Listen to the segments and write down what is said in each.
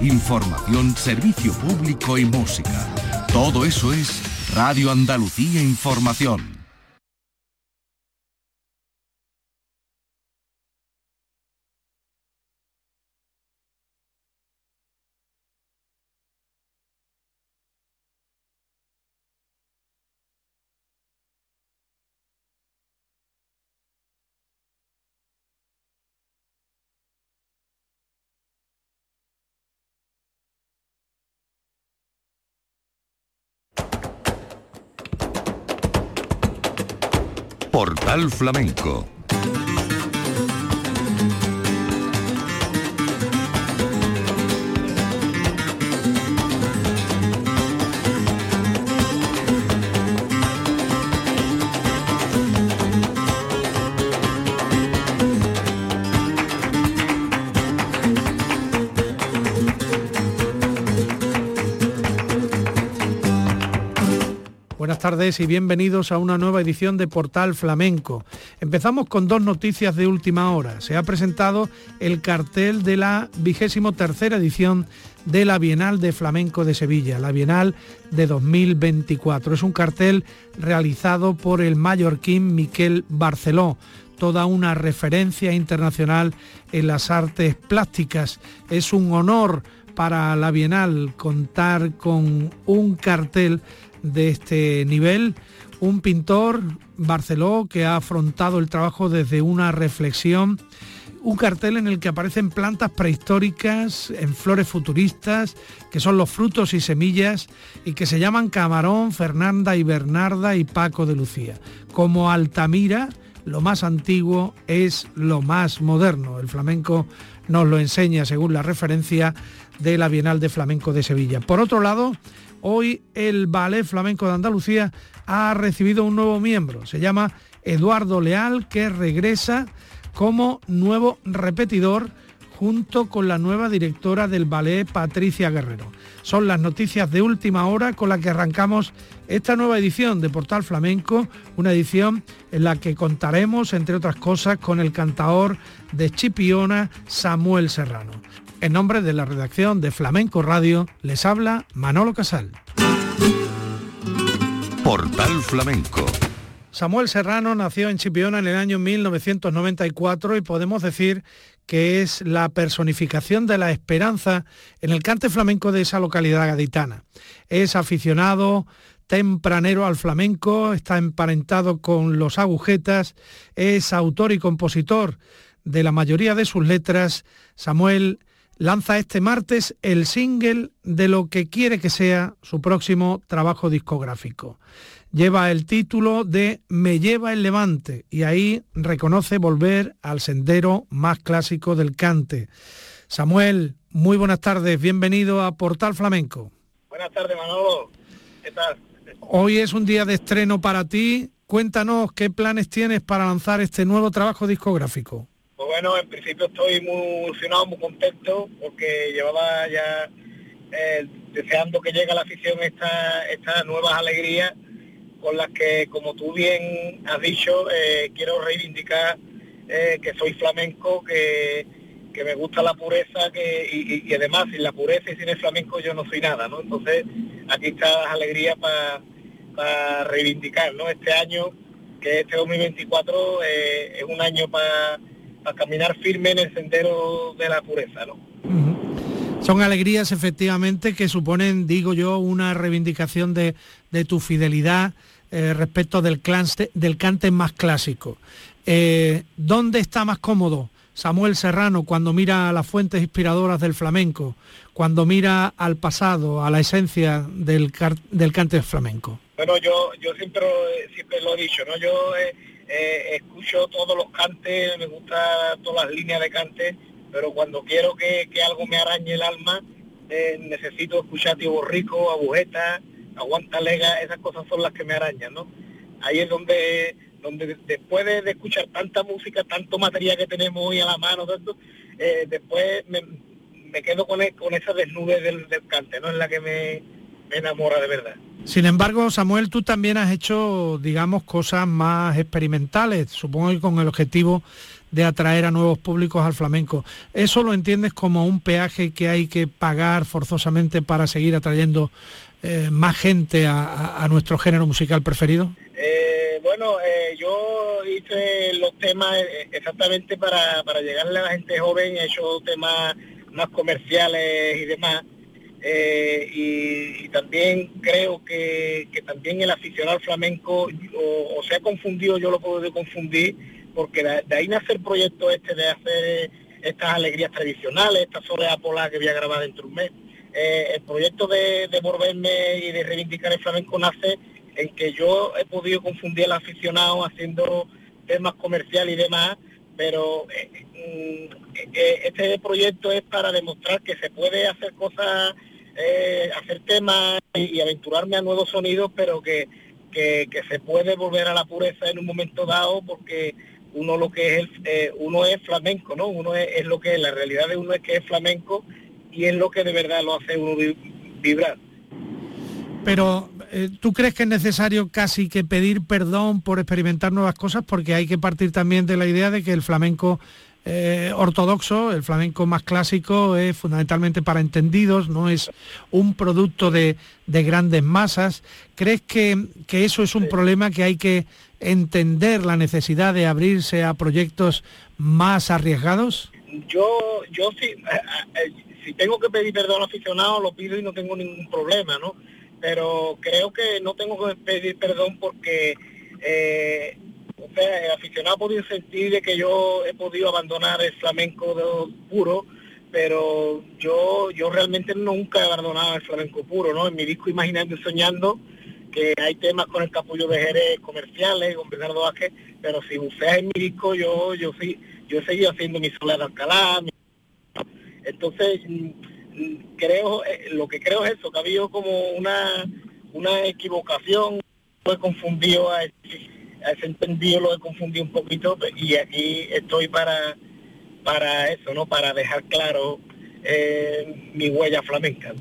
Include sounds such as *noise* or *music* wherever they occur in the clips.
información, servicio público y música. Todo eso es Radio Andalucía Información. Portal Flamenco tardes y bienvenidos a una nueva edición de Portal Flamenco. Empezamos con dos noticias de última hora. Se ha presentado el cartel de la vigésimo tercera edición de la Bienal de Flamenco de Sevilla, la Bienal de 2024. Es un cartel realizado por el mallorquín Miquel Barceló toda una referencia internacional en las artes plásticas. Es un honor para la Bienal contar con un cartel de este nivel, un pintor, Barceló, que ha afrontado el trabajo desde una reflexión, un cartel en el que aparecen plantas prehistóricas, en flores futuristas, que son los frutos y semillas, y que se llaman Camarón, Fernanda y Bernarda y Paco de Lucía. Como Altamira, lo más antiguo es lo más moderno. El flamenco nos lo enseña según la referencia de la Bienal de Flamenco de Sevilla. Por otro lado, Hoy el Ballet Flamenco de Andalucía ha recibido un nuevo miembro. Se llama Eduardo Leal, que regresa como nuevo repetidor junto con la nueva directora del ballet, Patricia Guerrero. Son las noticias de última hora con las que arrancamos esta nueva edición de Portal Flamenco, una edición en la que contaremos, entre otras cosas, con el cantador de Chipiona, Samuel Serrano. En nombre de la redacción de Flamenco Radio, les habla Manolo Casal. Portal Flamenco. Samuel Serrano nació en Chipiona en el año 1994 y podemos decir que es la personificación de la esperanza en el cante flamenco de esa localidad gaditana. Es aficionado tempranero al flamenco, está emparentado con los agujetas, es autor y compositor de la mayoría de sus letras. Samuel lanza este martes el single de lo que quiere que sea su próximo trabajo discográfico. Lleva el título de Me lleva el levante y ahí reconoce volver al sendero más clásico del cante. Samuel, muy buenas tardes, bienvenido a Portal Flamenco. Buenas tardes, Manolo. ¿Qué tal? Hoy es un día de estreno para ti. Cuéntanos qué planes tienes para lanzar este nuevo trabajo discográfico. Pues bueno, en principio estoy muy emocionado, muy contento, porque llevaba ya eh, deseando que llegue a la afición esta, estas nuevas alegrías con las que, como tú bien has dicho, eh, quiero reivindicar eh, que soy flamenco, que, me gusta la pureza que, y, además sin la pureza y sin el flamenco yo no soy nada, ¿no? Entonces aquí está la alegría para reivindicar, ¿no? Este año, que este 2024 es un año para a caminar firme en el sendero de la pureza, ¿no? Son alegrías efectivamente que suponen, digo yo, una reivindicación de, tu fidelidad eh, respecto del, clan, del cante más clásico. Eh, ¿Dónde está más cómodo Samuel Serrano cuando mira a las fuentes inspiradoras del flamenco, cuando mira al pasado, a la esencia del, del cante flamenco? Bueno, yo, yo siempre, siempre lo he dicho, ¿no? Yo eh, eh, escucho todos los cantes, me gusta todas las líneas de cante, pero cuando quiero que, algo me arañe el alma, eh, necesito escuchar Tío Borrico, Agujeta, Aguanta Lega, esas cosas son las que me arañan, ¿no? Ahí es donde, donde después de, escuchar tanta música, tanto material que tenemos hoy a la mano, eh, después me, quedo con, e, con esa desnudez del, cante, ¿no? Es la que me, me enamora de verdad. Sin embargo, Samuel, tú también has hecho, digamos, cosas más experimentales, supongo que con el objetivo de atraer a nuevos públicos al flamenco. ¿Eso lo entiendes como un peaje que hay que pagar forzosamente para seguir atrayendo eh, más gente a, nuestro género musical preferido? Eh, bueno, eh, yo hice los temas exactamente para, para llegarle a la gente joven, he hecho temas más comerciales y demás. Y, también creo que, también el aficionado flamenco o, se ha confundido, yo lo puedo confundir, porque de, ahí nace el proyecto este de hacer estas alegrías tradicionales, esta soledad polar que voy a grabar dentro de un mes. Eh, el proyecto de, de volverme y de reivindicar el flamenco nace en que yo he podido confundir al aficionado haciendo temas comerciales y demás, pero eh, mm, eh, este proyecto es para demostrar que se puede hacer cosas, hacer temas y, aventurarme a nuevos sonidos, pero que, que, se puede volver a la pureza en un momento dado porque uno lo que es eh, uno es flamenco, ¿no? Uno es, lo que es, la realidad de uno es que es flamenco y es lo que de verdad lo hace uno vibrar. Pero eh, ¿tú crees que es necesario casi que pedir perdón por experimentar nuevas cosas? Porque hay que partir también de la idea de que el flamenco eh, ortodoxo, el flamenco más clásico, es fundamentalmente para entendidos, no es un producto de, grandes masas. ¿Crees que, que, eso es un problema que hay que entender la necesidad de abrirse a proyectos más arriesgados? Yo, yo sí, eh, eh, si tengo que pedir perdón al aficionado, lo pido y no tengo ningún problema, ¿no? Pero creo que no tengo que pedir perdón porque eh, el aficionado ha podido sentir de que yo he podido abandonar el flamenco puro, pero yo yo realmente nunca he abandonado el flamenco puro, ¿no? En mi disco Imaginando y Soñando que hay temas con el capullo de Jerez comerciales, con Bernardo Vázquez, pero si buceas en mi disco, yo, yo sí, yo he seguido haciendo mi soledad de Alcalá. Entonces, mm, creo, eh, lo que creo es eso, que ha habido como una, una equivocación, he confundido a ese, entendido, lo he confundido un poquito, y aquí estoy para, para eso, ¿no? Para dejar claro eh, mi huella flamenca.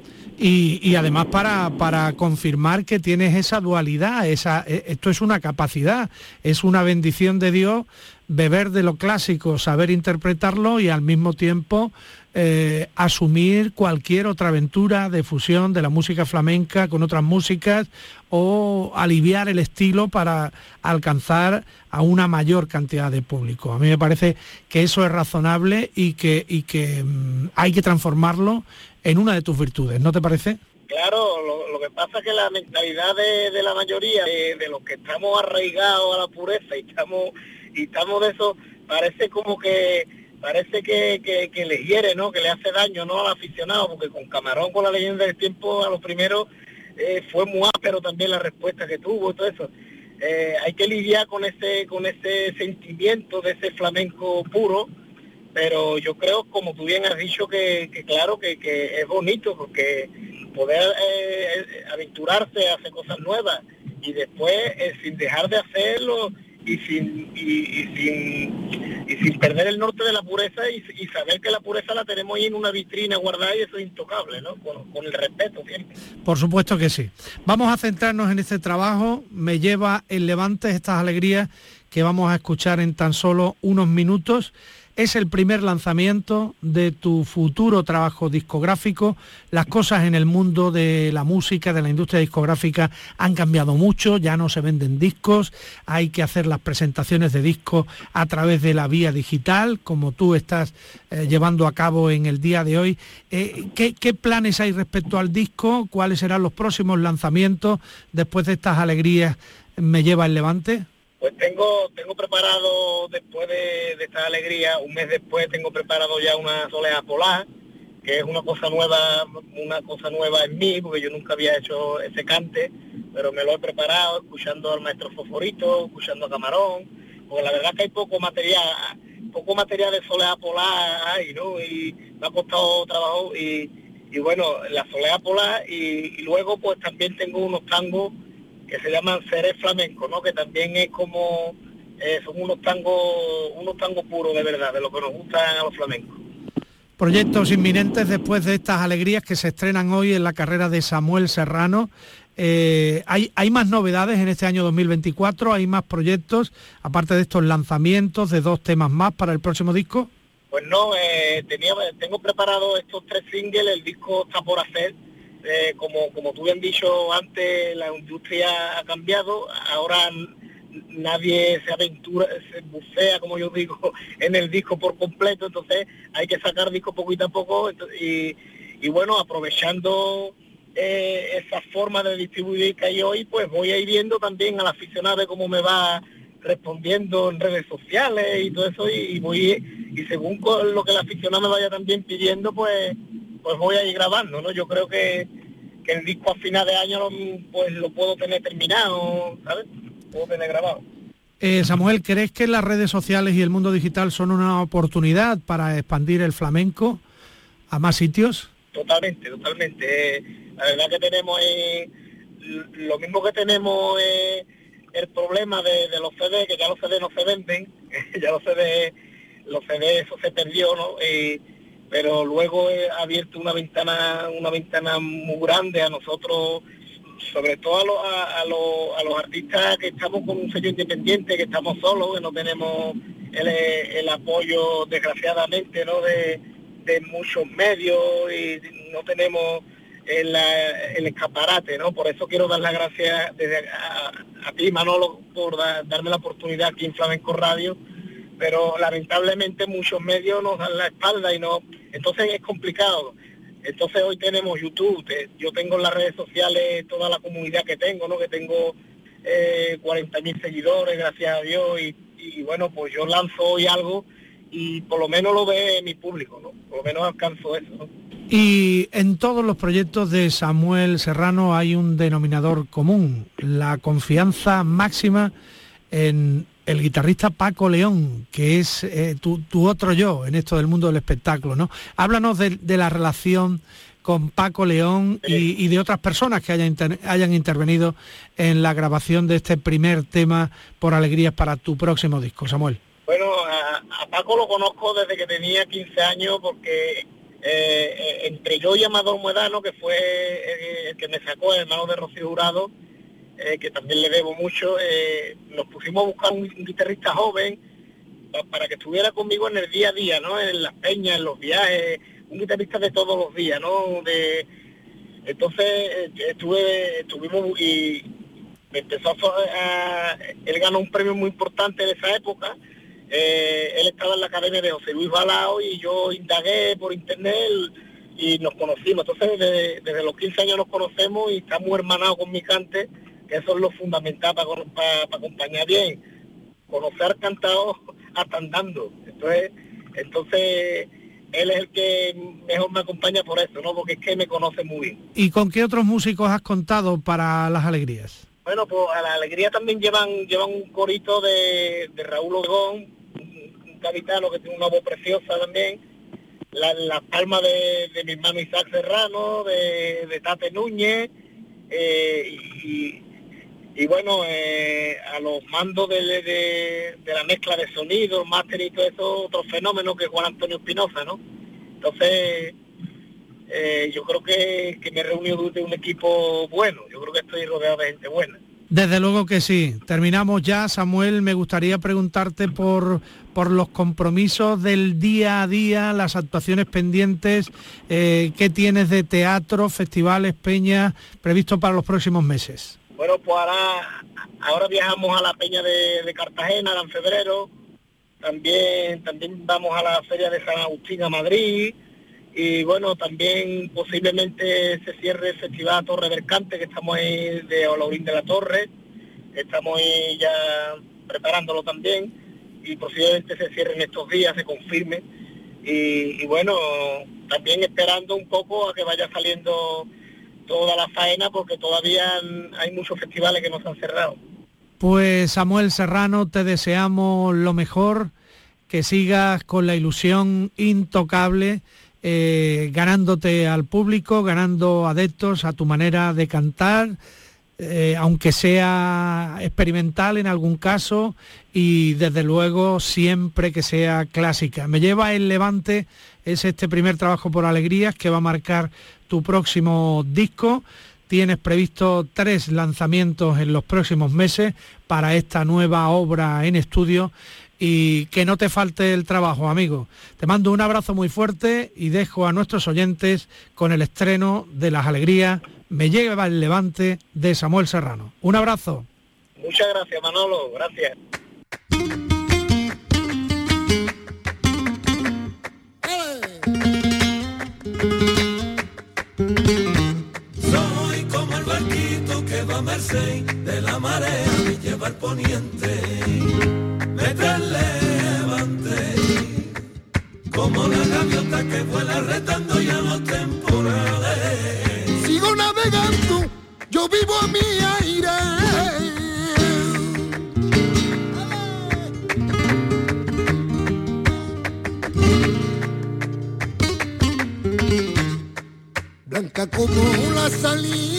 Y, además para, para, confirmar que tienes esa dualidad, esa, e, esto es una capacidad, es una bendición de Dios beber de lo clásico, saber interpretarlo y al mismo tiempo eh, asumir cualquier otra aventura de fusión de la música flamenca con otras músicas o aliviar el estilo para alcanzar a una mayor cantidad de público. A mí me parece que eso es razonable y que, y que mm, hay que transformarlo en una de tus virtudes, ¿no te parece? Claro, lo, que pasa es que la mentalidad de, la mayoría, de, los que estamos arraigados a la pureza y estamos, y estamos de eso, parece como que parece que, que, le hiere, ¿no? Que le hace daño, ¿no? Al aficionado, porque con Camarón, con la leyenda del tiempo, a los primeros eh, fue muy pero también la respuesta que tuvo todo eso. Eh, hay que lidiar con ese, con ese sentimiento de ese flamenco puro, pero yo creo, como tú bien has dicho, que, claro que, es bonito porque poder eh, aventurarse a hacer cosas nuevas y después eh, sin dejar de hacerlo y sin y, sin y sin perder el norte de la pureza y, saber que la pureza la tenemos ahí en una vitrina guardada y eso es intocable, ¿no? Con, con, el respeto siempre. Por supuesto que sí. Vamos a centrarnos en este trabajo. Me lleva el Levante estas alegrías que vamos a escuchar en tan solo unos minutos. Es el primer lanzamiento de tu futuro trabajo discográfico. Las cosas en el mundo de la música, de la industria discográfica, han cambiado mucho. Ya no se venden discos. Hay que hacer las presentaciones de discos a través de la vía digital, como tú estás eh, llevando a cabo en el día de hoy. Eh, ¿qué, ¿Qué planes hay respecto al disco? ¿Cuáles serán los próximos lanzamientos después de estas alegrías? ¿Me lleva el levante? Pues tengo, tengo preparado después de, esta alegría, un mes después tengo preparado ya una soleá polar, que es una cosa nueva, una cosa nueva en mí, porque yo nunca había hecho ese cante, pero me lo he preparado escuchando al maestro Foforito, escuchando a Camarón, porque la verdad que hay poco material, poco material de soleá polar ahí, ¿no? Y me ha costado trabajo y, y bueno, la soleá polar y luego pues también tengo unos tangos que se llaman seres flamencos, ¿no? Que también es como, eh, son unos tangos, unos tangos puros de verdad, de lo que nos gustan a los flamencos. Proyectos inminentes después de estas alegrías que se estrenan hoy en la carrera de Samuel Serrano. Eh, ¿hay, ¿Hay más novedades en este año 2024? ¿Hay más proyectos, aparte de estos lanzamientos de dos temas más para el próximo disco? Pues no, eh, tenía, tengo preparado estos tres singles, el disco está por hacer. Eh, como, como tú bien dicho antes, la industria ha cambiado, ahora nadie se aventura, se bucea, como yo digo, *laughs* en el disco por completo, entonces hay que sacar disco poquito a poco. Y, y bueno, aprovechando eh, esa forma de distribuir que hay hoy, pues voy a ir viendo también al aficionado de cómo me va respondiendo en redes sociales y todo eso. Y, voy y según lo que el aficionado me vaya también pidiendo, pues pues voy a ir grabando, ¿no? Yo creo que, que el disco a final de año pues lo puedo tener terminado, ¿sabes? Puedo tener grabado. Eh, Samuel, ¿crees que las redes sociales y el mundo digital son una oportunidad para expandir el flamenco a más sitios? Totalmente, totalmente. La verdad que tenemos eh, lo mismo que tenemos eh, el problema de, los CD, que ya los CD no se venden, *laughs* ya los CD, los CD eso se perdió, ¿no? Pero luego he abierto una ventana, una ventana muy grande a nosotros, sobre todo a, los, artistas que estamos con un sello independiente, que estamos solos, que no tenemos el, apoyo, desgraciadamente, ¿no? De, muchos medios y no tenemos el, escaparate, ¿no? Por eso quiero dar las gracias a, ti, Manolo, por darme la oportunidad aquí en Flamenco Radio pero lamentablemente muchos medios nos dan la espalda y no, entonces es complicado. Entonces hoy tenemos YouTube, yo tengo en las redes sociales toda la comunidad que tengo, ¿no? Que tengo eh, 40 mil seguidores, gracias a Dios, y, bueno, pues yo lanzo hoy algo y por lo menos lo ve mi público, ¿no? Por lo menos alcanzo eso, Y en todos los proyectos de Samuel Serrano hay un denominador común, la confianza máxima en el guitarrista Paco León, que es eh, tu, otro yo en esto del mundo del espectáculo, ¿no? Háblanos de, la relación con Paco León y, de otras personas que hayan, hayan intervenido en la grabación de este primer tema por alegrías para tu próximo disco, Samuel. Bueno, a, Paco lo conozco desde que tenía 15 años porque eh, entre yo y Amador Muedano, que fue el, que me sacó el hermano de Rocío Jurado, eh, que también le debo mucho, eh, nos pusimos a buscar un, guitarrista joven para que estuviera conmigo en el día a día, ¿no? En las peñas, en los viajes, un guitarrista de todos los días, ¿no? Entonces eh, estuve, estuvimos y empezó a, él ganó un premio muy importante de esa época. él estaba en la academia de José Luis Balao y yo indagué por internet y nos conocimos. Entonces desde, desde los 15 años nos conocemos y estamos hermanados con mi cante eso es lo fundamental para, acompañar bien. Conocer cantado hasta andando. Entonces, entonces él es el que mejor me acompaña por eso, ¿no? Porque es que me conoce muy bien. ¿Y con qué otros músicos has contado para las alegrías? Bueno, pues a la alegría también llevan, llevan un corito de, Raúl Ogón, un, capitano que tiene una voz preciosa también, la, palma de, mi hermano Isaac Serrano, de, Tate Núñez, eh, y, y bueno, eh, a los mandos de, la mezcla de sonido, máster y todo eso, otro fenómeno que Juan Antonio Espinosa, ¿no? Entonces, eh, yo creo que, me he reunido de un equipo bueno, yo creo que estoy rodeado de gente buena. Desde luego que sí. Terminamos ya, Samuel. Me gustaría preguntarte por, por los compromisos del día a día, las actuaciones pendientes, eh, qué tienes de teatro, festivales, peñas, previsto para los próximos meses. Bueno, pues ahora, ahora viajamos a la Peña de, Cartagena en febrero, también, también vamos a la Feria de San Agustín a Madrid, y bueno, también posiblemente se cierre el Festival Torre Mercante, que estamos ahí de Olaurín de la Torre, estamos ahí ya preparándolo también, y posiblemente se cierre en estos días, se confirme, y bueno, también esperando un poco a que vaya saliendo toda la faena porque todavía hay muchos festivales que no se han cerrado. Pues Samuel Serrano, te deseamos lo mejor, que sigas con la ilusión intocable, eh, ganándote al público, ganando adeptos a tu manera de cantar, eh, aunque sea experimental en algún caso y desde luego siempre que sea clásica. Me lleva el Levante, es este primer trabajo por alegrías que va a marcar tu próximo disco. tienes previsto tres lanzamientos en los próximos meses para esta nueva obra en estudio y que no te falte el trabajo, amigo. Te mando un abrazo muy fuerte y dejo a nuestros oyentes con el estreno de Las Alegrías, Me lleva el levante de Samuel Serrano. Un abrazo. Muchas gracias, Manolo. Gracias. Soy como el barquito que va a merced de la marea y lleva poniente. Me levante, como la gaviota que vuela retando ya los temporales. Sigo navegando, yo vivo a mi aire. Como la salina,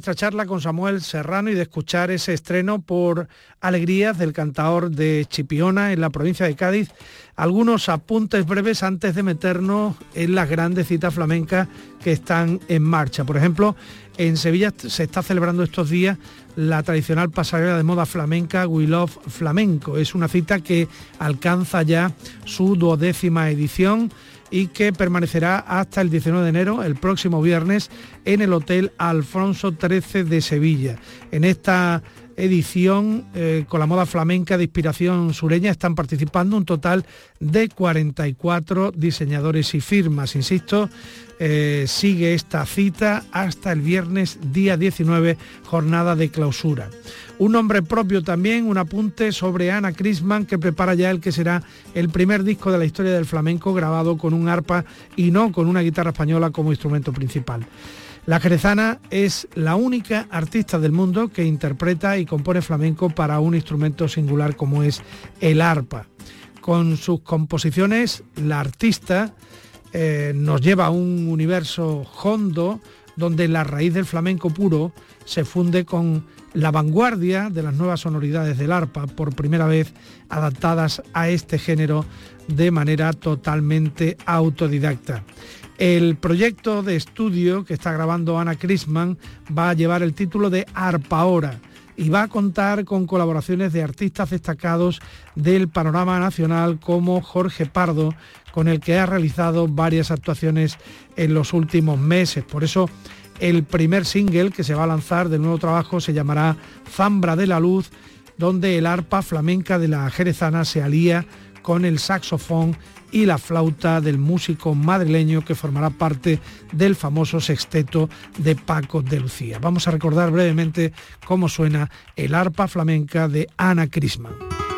nuestra charla con Samuel Serrano y de escuchar ese estreno por Alegrías del cantador de Chipiona en la provincia de Cádiz, algunos apuntes breves antes de meternos en las grandes citas flamencas que están en marcha. Por ejemplo, en Sevilla se está celebrando estos días la tradicional pasarela de moda flamenca We Love Flamenco. Es una cita que alcanza ya su duodécima edición y que permanecerá hasta el 19 de enero, el próximo viernes, en el Hotel Alfonso XIII de Sevilla. En esta edición eh, con la moda flamenca de inspiración sureña están participando un total de 44 diseñadores y firmas. Insisto, eh, sigue esta cita hasta el viernes día 19, jornada de clausura. Un nombre propio también, un apunte sobre Ana Crisman que prepara ya el que será el primer disco de la historia del flamenco grabado con un arpa y no con una guitarra española como instrumento principal. La jerezana es la única artista del mundo que interpreta y compone flamenco para un instrumento singular como es el arpa. Con sus composiciones, la artista eh, nos lleva a un universo hondo donde la raíz del flamenco puro se funde con la vanguardia de las nuevas sonoridades del arpa, por primera vez adaptadas a este género de manera totalmente autodidacta. El proyecto de estudio que está grabando Ana Crisman va a llevar el título de Arpa Hora y va a contar con colaboraciones de artistas destacados del panorama nacional como Jorge Pardo, con el que ha realizado varias actuaciones en los últimos meses. Por eso el primer single que se va a lanzar del nuevo trabajo se llamará Zambra de la Luz, donde el arpa flamenca de la jerezana se alía con el saxofón y la flauta del músico madrileño que formará parte del famoso sexteto de Paco de Lucía. Vamos a recordar brevemente cómo suena el arpa flamenca de Ana Crisman.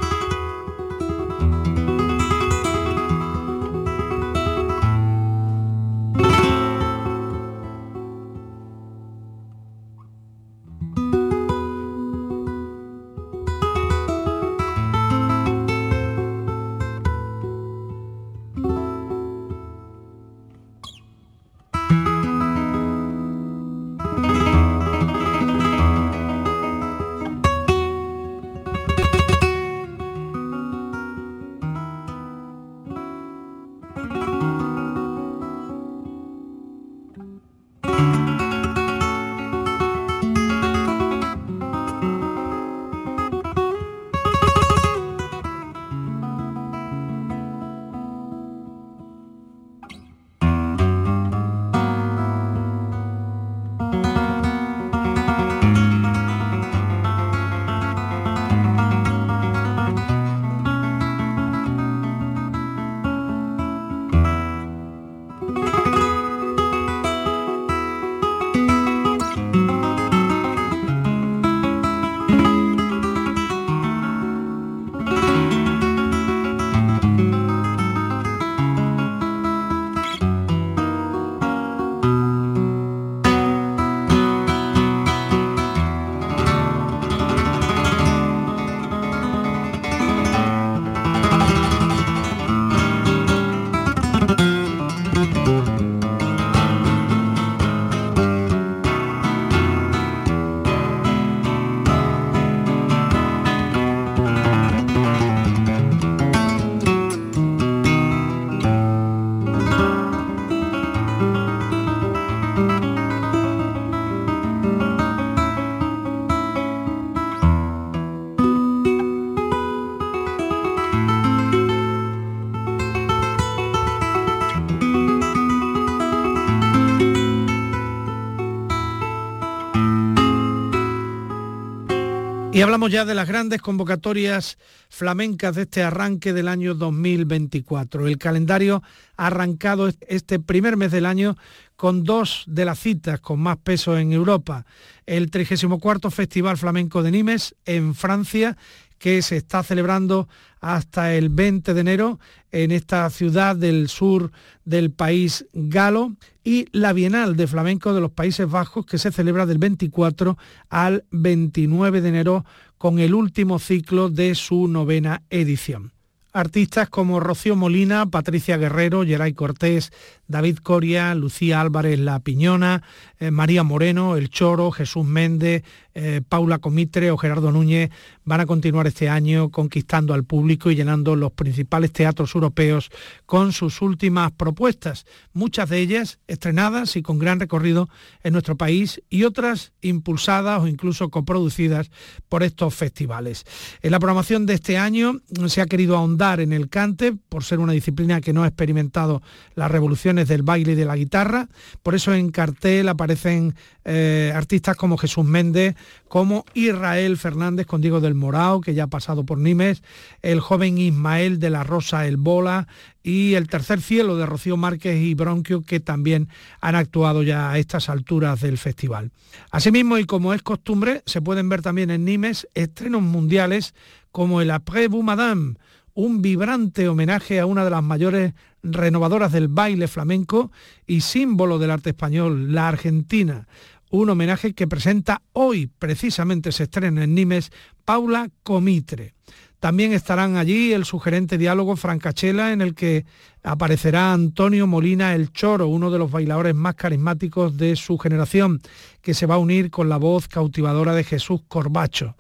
Hablamos ya de las grandes convocatorias flamencas de este arranque del año 2024. El calendario ha arrancado este primer mes del año con dos de las citas con más peso en Europa. El 34 Festival Flamenco de Nimes en Francia, que se está celebrando hasta el 20 de enero en esta ciudad del sur del país galo y la Bienal de Flamenco de los Países Bajos que se celebra del 24 al 29 de enero con el último ciclo de su novena edición. Artistas como Rocío Molina, Patricia Guerrero, Geray Cortés, David Coria, Lucía Álvarez La Piñona, eh, María Moreno, El Choro, Jesús Méndez, eh, Paula Comitre o Gerardo Núñez van a continuar este año conquistando al público y llenando los principales teatros europeos con sus últimas propuestas, muchas de ellas estrenadas y con gran recorrido en nuestro país y otras impulsadas o incluso coproducidas por estos festivales. En la programación de este año se ha querido ahondar en el cante por ser una disciplina que no ha experimentado las revoluciones del baile y de la guitarra, por eso en cartel aparecen eh, artistas como Jesús Méndez, como Israel Fernández con Diego del Morao, que ya ha pasado por Nimes, el joven Ismael de la Rosa El Bola y el Tercer Cielo de Rocío Márquez y Bronquio, que también han actuado ya a estas alturas del festival. Asimismo, y como es costumbre, se pueden ver también en Nimes estrenos mundiales como el Après Vous Madame, un vibrante homenaje a una de las mayores renovadoras del baile flamenco y símbolo del arte español, la Argentina, un homenaje que presenta hoy, precisamente se estrena en Nimes, Paula Comitre. También estarán allí el sugerente diálogo Francachela en el que aparecerá Antonio Molina el Choro, uno de los bailadores más carismáticos de su generación, que se va a unir con la voz cautivadora de Jesús Corbacho.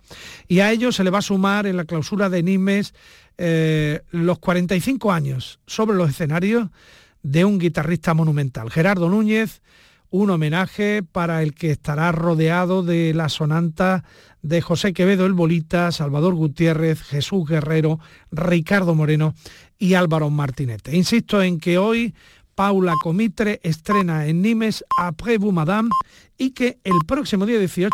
Y a ello se le va a sumar en la clausura de Nimes eh, los 45 años sobre los escenarios de un guitarrista monumental, Gerardo Núñez, un homenaje para el que estará rodeado de la sonanta de José Quevedo el Bolita, Salvador Gutiérrez, Jesús Guerrero, Ricardo Moreno y Álvaro Martinete. Insisto en que hoy Paula Comitre estrena en Nimes Après vous Madame y que el próximo día 18,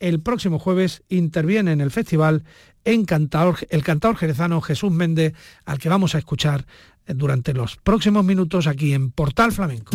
el próximo jueves, interviene en el festival el cantador jerezano Jesús Méndez, al que vamos a escuchar durante los próximos minutos aquí en Portal Flamenco.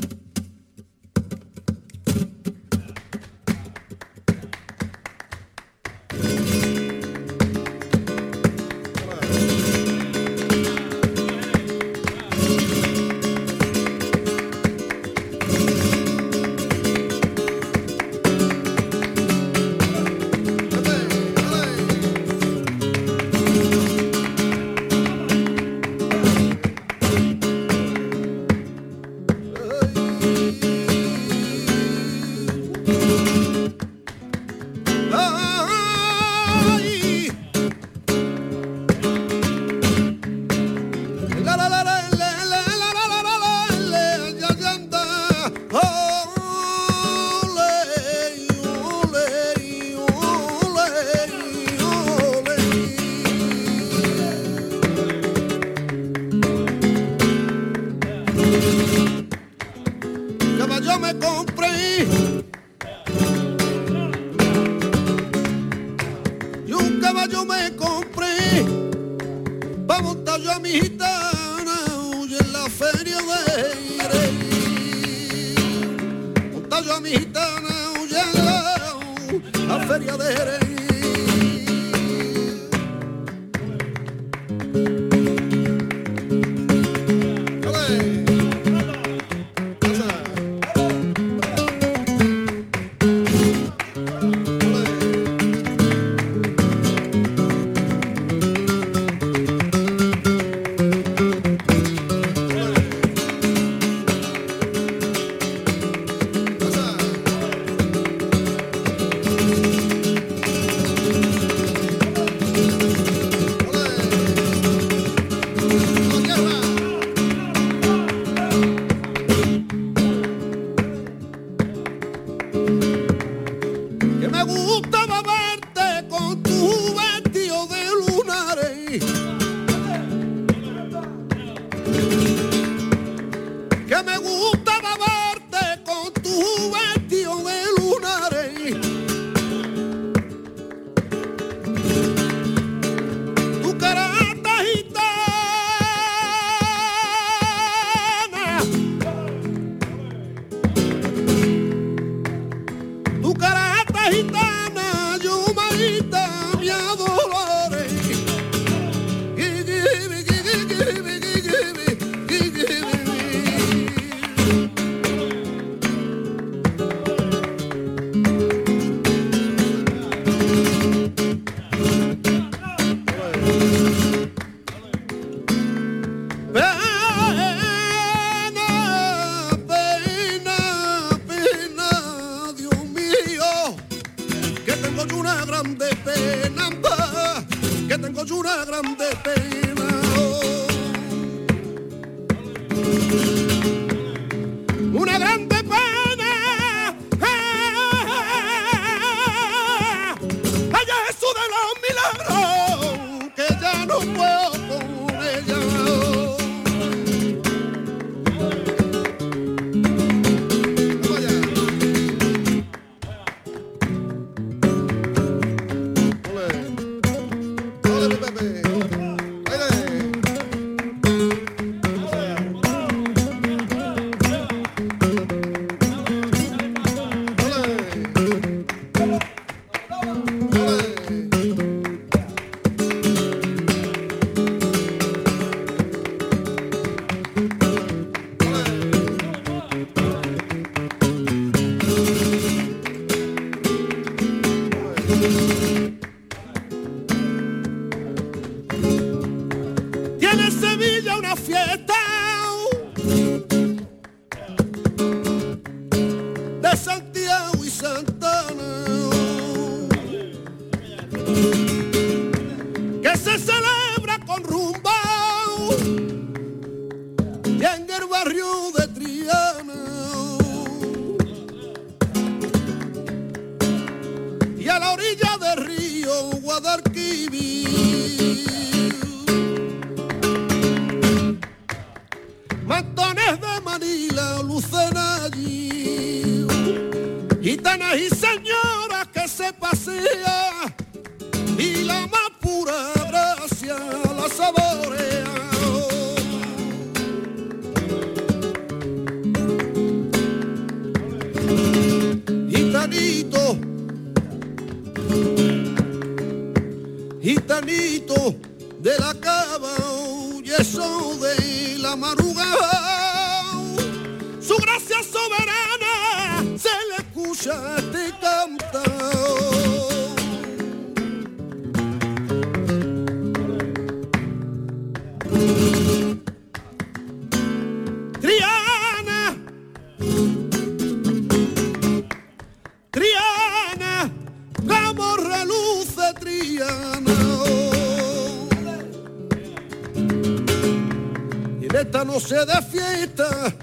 Esta noche de fiesta.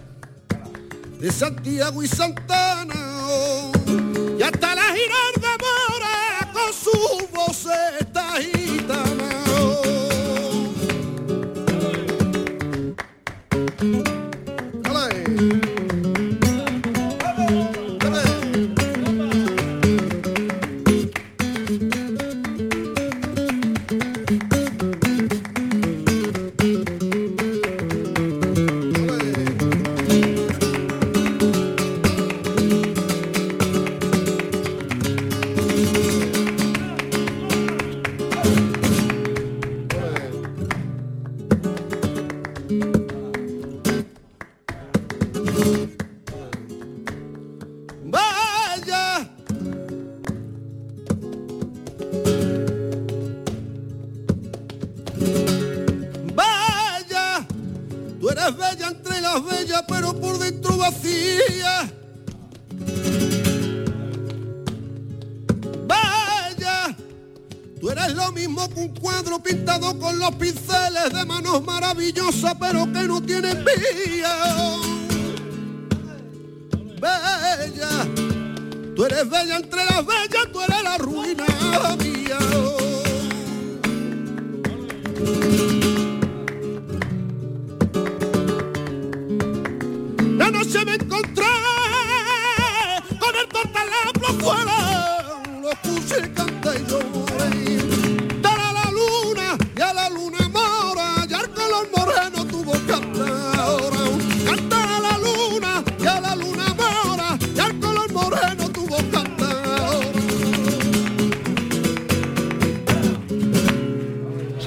De Santiago y Santana y hasta la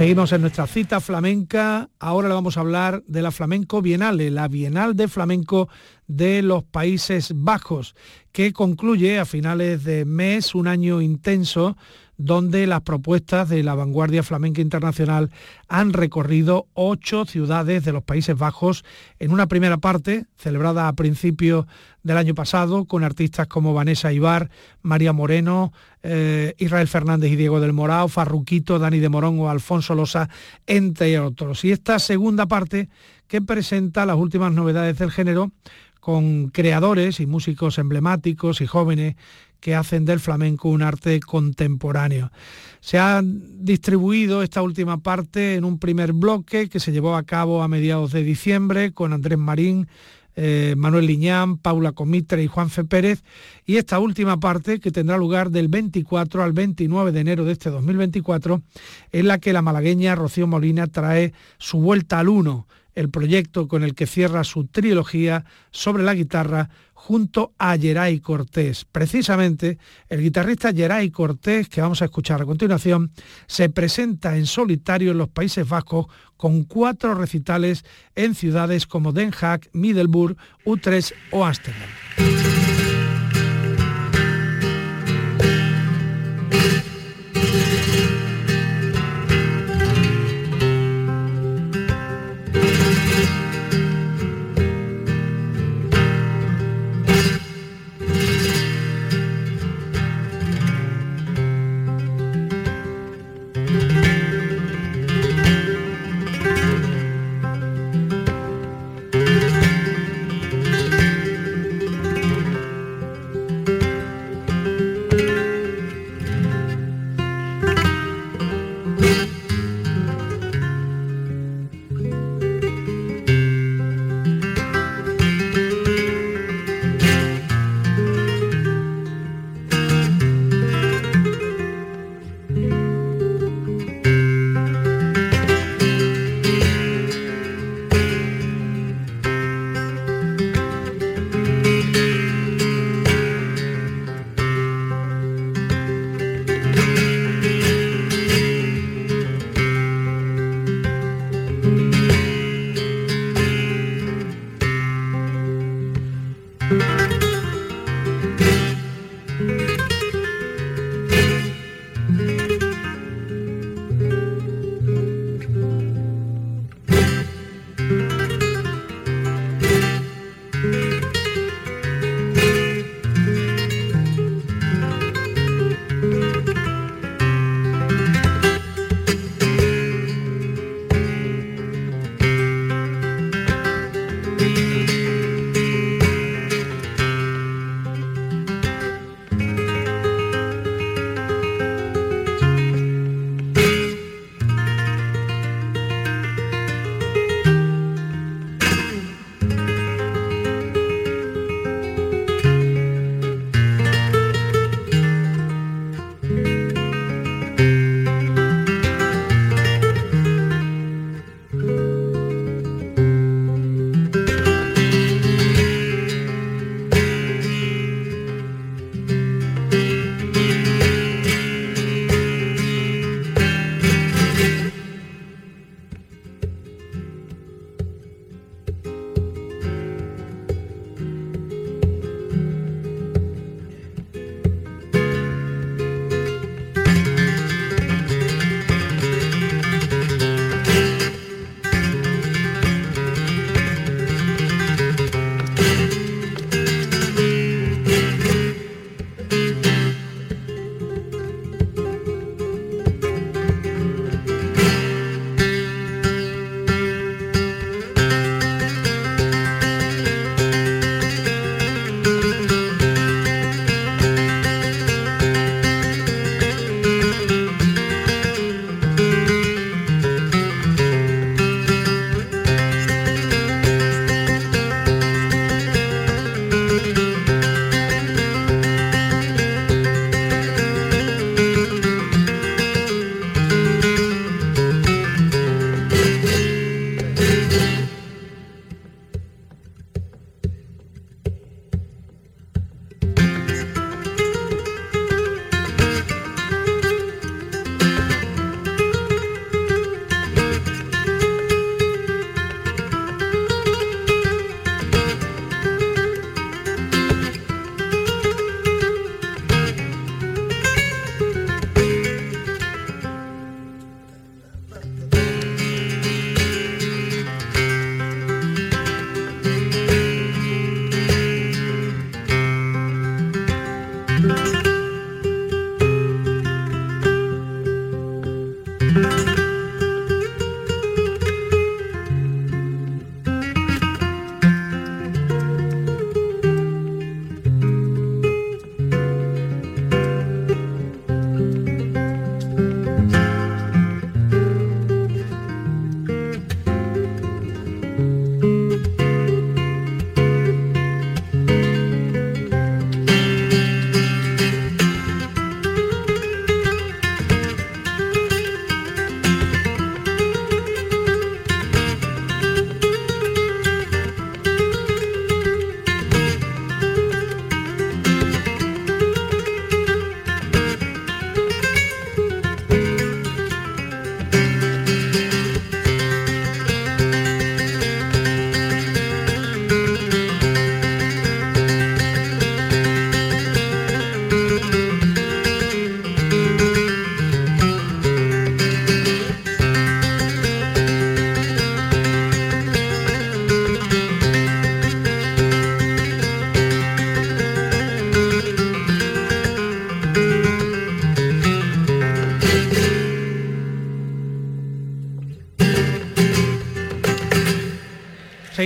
Seguimos en nuestra cita flamenca. Ahora le vamos a hablar de la Flamenco Bienale, la Bienal de Flamenco de los Países Bajos, que concluye a finales de mes un año intenso donde las propuestas de la vanguardia flamenca internacional han recorrido ocho ciudades de los Países Bajos en una primera parte, celebrada a principios del año pasado, con artistas como Vanessa Ibar, María Moreno, eh, Israel Fernández y Diego del Morao, Farruquito, Dani de Morón o Alfonso Losa, entre otros. Y esta segunda parte que presenta las últimas novedades del género con creadores y músicos emblemáticos y jóvenes que hacen del flamenco un arte contemporáneo. Se ha distribuido esta última parte en un primer bloque que se llevó a cabo a mediados de diciembre con Andrés Marín, eh, Manuel Liñán, Paula Comitre y Juanfe Pérez, y esta última parte, que tendrá lugar del 24 al 29 de enero de este 2024, en la que la malagueña Rocío Molina trae su vuelta al uno, el proyecto con el que cierra su trilogía sobre la guitarra junto a Geray Cortés. Precisamente el guitarrista Geray Cortés, que vamos a escuchar a continuación, se presenta en solitario en los Países Bajos con cuatro recitales en ciudades como Den Haag, Middelburg, Utrecht o Ámsterdam.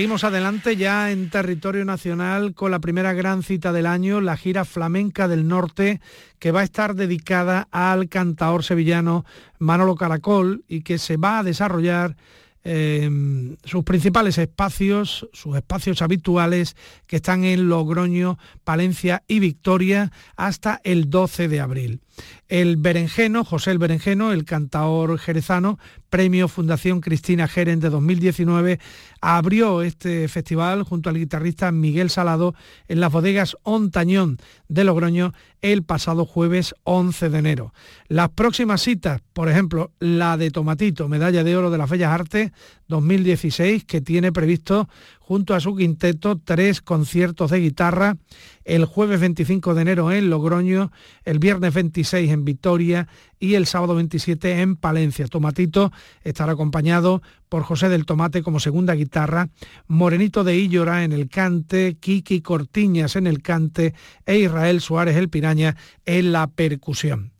Seguimos adelante ya en territorio nacional con la primera gran cita del año, la gira flamenca del norte, que va a estar dedicada al cantaor sevillano Manolo Caracol y que se va a desarrollar Em, sus principales espacios, sus espacios habituales que están en Logroño, Palencia y Victoria hasta el 12 de abril. El Berenjeno, José el Berenjeno, el cantaor jerezano, premio Fundación Cristina Jeren de 2019, abrió este festival junto al guitarrista Miguel Salado en las bodegas Ontañón de Logroño el pasado jueves 11 de enero. Las próximas citas, por ejemplo, la de Tomatito, medalla de oro de las Bellas Artes 2016, que tiene previsto junto a su quinteto tres conciertos de guitarra el jueves 25 de enero en Logroño, el viernes 26 en Vitoria y el sábado 27 en Palencia. Tomatito estará acompañado por José del Tomate como segunda guitarra, Morenito de Illora en el cante, Kiki Cortiñas en el cante e Israel Suárez el Piraña en la percusión.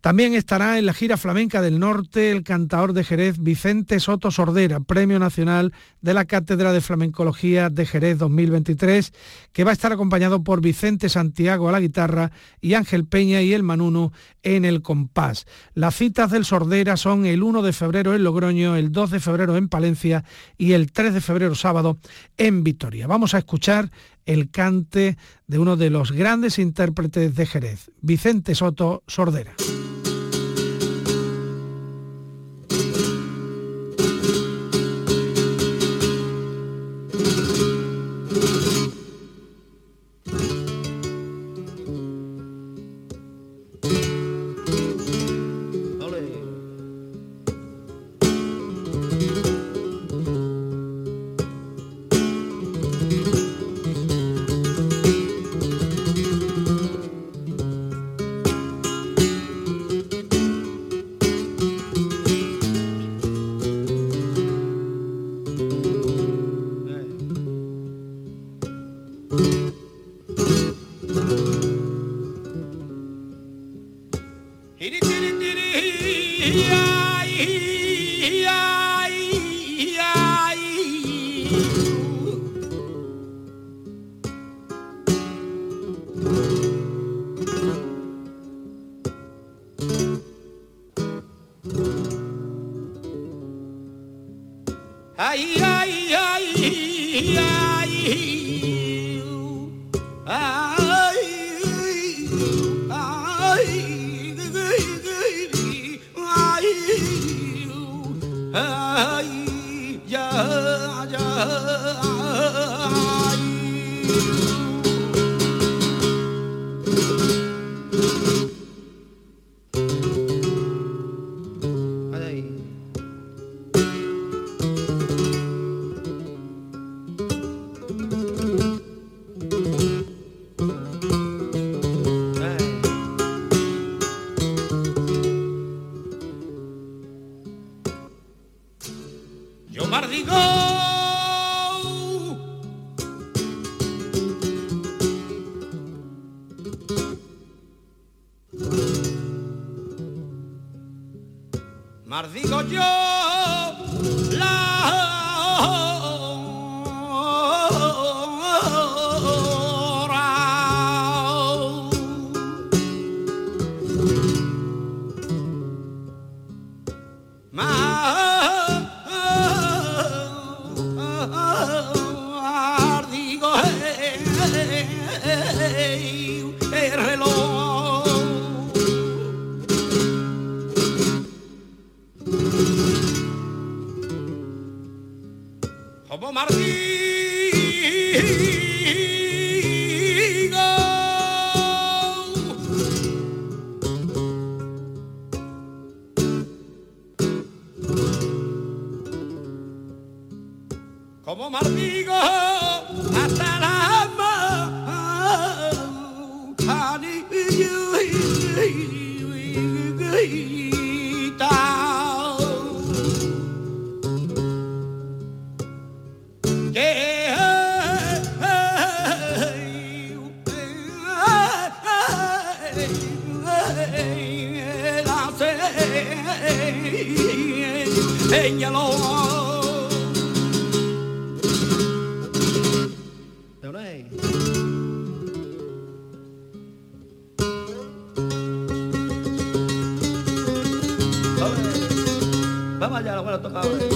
También estará en la gira flamenca del norte el cantador de Jerez Vicente Soto Sordera, Premio Nacional de la Cátedra de Flamencología de Jerez 2023, que va a estar acompañado por Vicente Santiago a la guitarra y Ángel Peña y el Manuno en el compás. Las citas del Sordera son el 1 de febrero en Logroño, el 2 de febrero en Palencia y el 3 de febrero sábado en Vitoria. Vamos a escuchar el cante de uno de los grandes intérpretes de Jerez, Vicente Soto Sordera. Más digo yo. Vamos allá, lo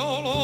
all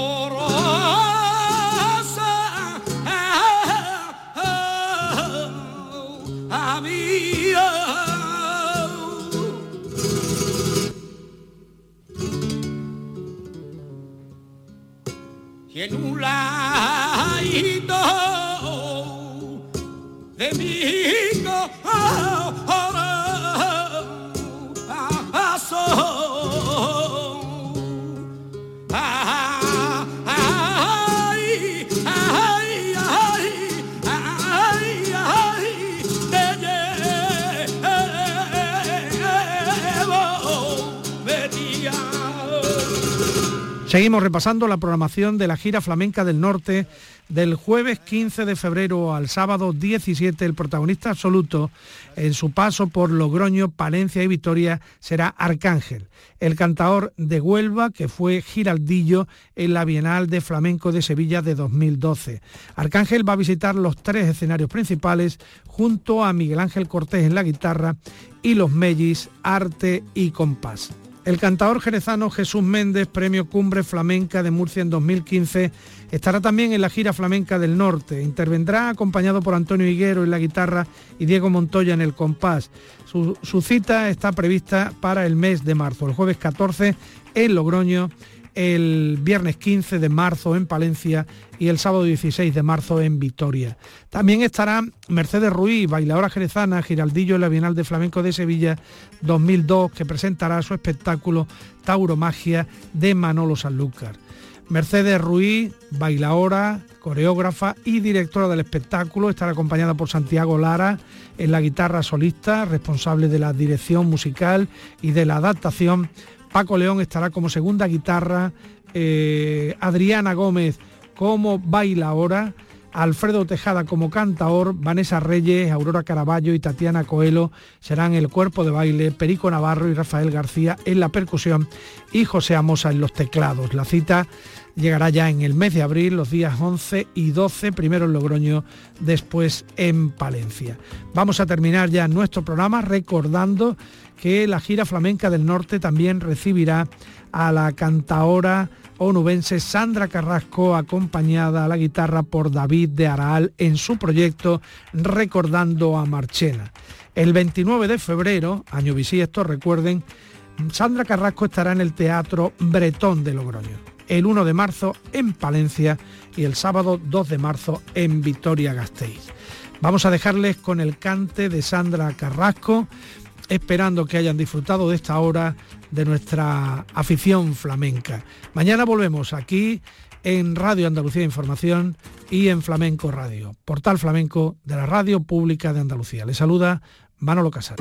Repasando la programación de la gira flamenca del norte del jueves 15 de febrero al sábado 17. El protagonista absoluto en su paso por Logroño, Palencia y Vitoria será Arcángel, el cantador de Huelva que fue giraldillo en la Bienal de Flamenco de Sevilla de 2012. Arcángel va a visitar los tres escenarios principales junto a Miguel Ángel Cortés en la guitarra y los Mellis, Arte y Compás. El cantador jerezano Jesús Méndez, Premio Cumbre Flamenca de Murcia en 2015, estará también en la gira flamenca del norte. Intervendrá acompañado por Antonio Higuero en la guitarra y Diego Montoya en el compás. Su, cita está prevista para el mes de marzo, el jueves 14 en Logroño, el viernes 15 de marzo en Palencia y el sábado 16 de marzo en Vitoria. También estará Mercedes Ruiz, bailadora jerezana, Giraldillo en la Bienal de Flamenco de Sevilla 2002, que presentará su espectáculo Tauromagia de Manolo Sanlúcar. Mercedes Ruiz, bailadora, coreógrafa y directora del espectáculo, estará acompañada por Santiago Lara en la guitarra solista, responsable de la dirección musical y de la adaptación Paco León estará como segunda guitarra, eh, Adriana Gómez como bailaora, Alfredo Tejada como cantaor, Vanessa Reyes, Aurora Caraballo y Tatiana Coelho serán el cuerpo de baile, Perico Navarro y Rafael García en la percusión y José Amosa en los teclados. La cita llegará ya en el mes de abril, los días 11 y 12, primero en Logroño, después en Palencia. Vamos a terminar ya nuestro programa recordando que la gira flamenca del norte también recibirá a la cantaora onubense Sandra Carrasco, acompañada a la guitarra por David de Araal en su proyecto Recordando a Marchena. El 29 de febrero, año bisiesto, recuerden, Sandra Carrasco estará en el Teatro Bretón de Logroño. El 1 de marzo en Palencia y el sábado 2 de marzo en Vitoria-Gasteiz. Vamos a dejarles con el cante de Sandra Carrasco esperando que hayan disfrutado de esta hora de nuestra afición flamenca. Mañana volvemos aquí en Radio Andalucía Información y en Flamenco Radio, portal flamenco de la Radio Pública de Andalucía. Les saluda Manolo Casar.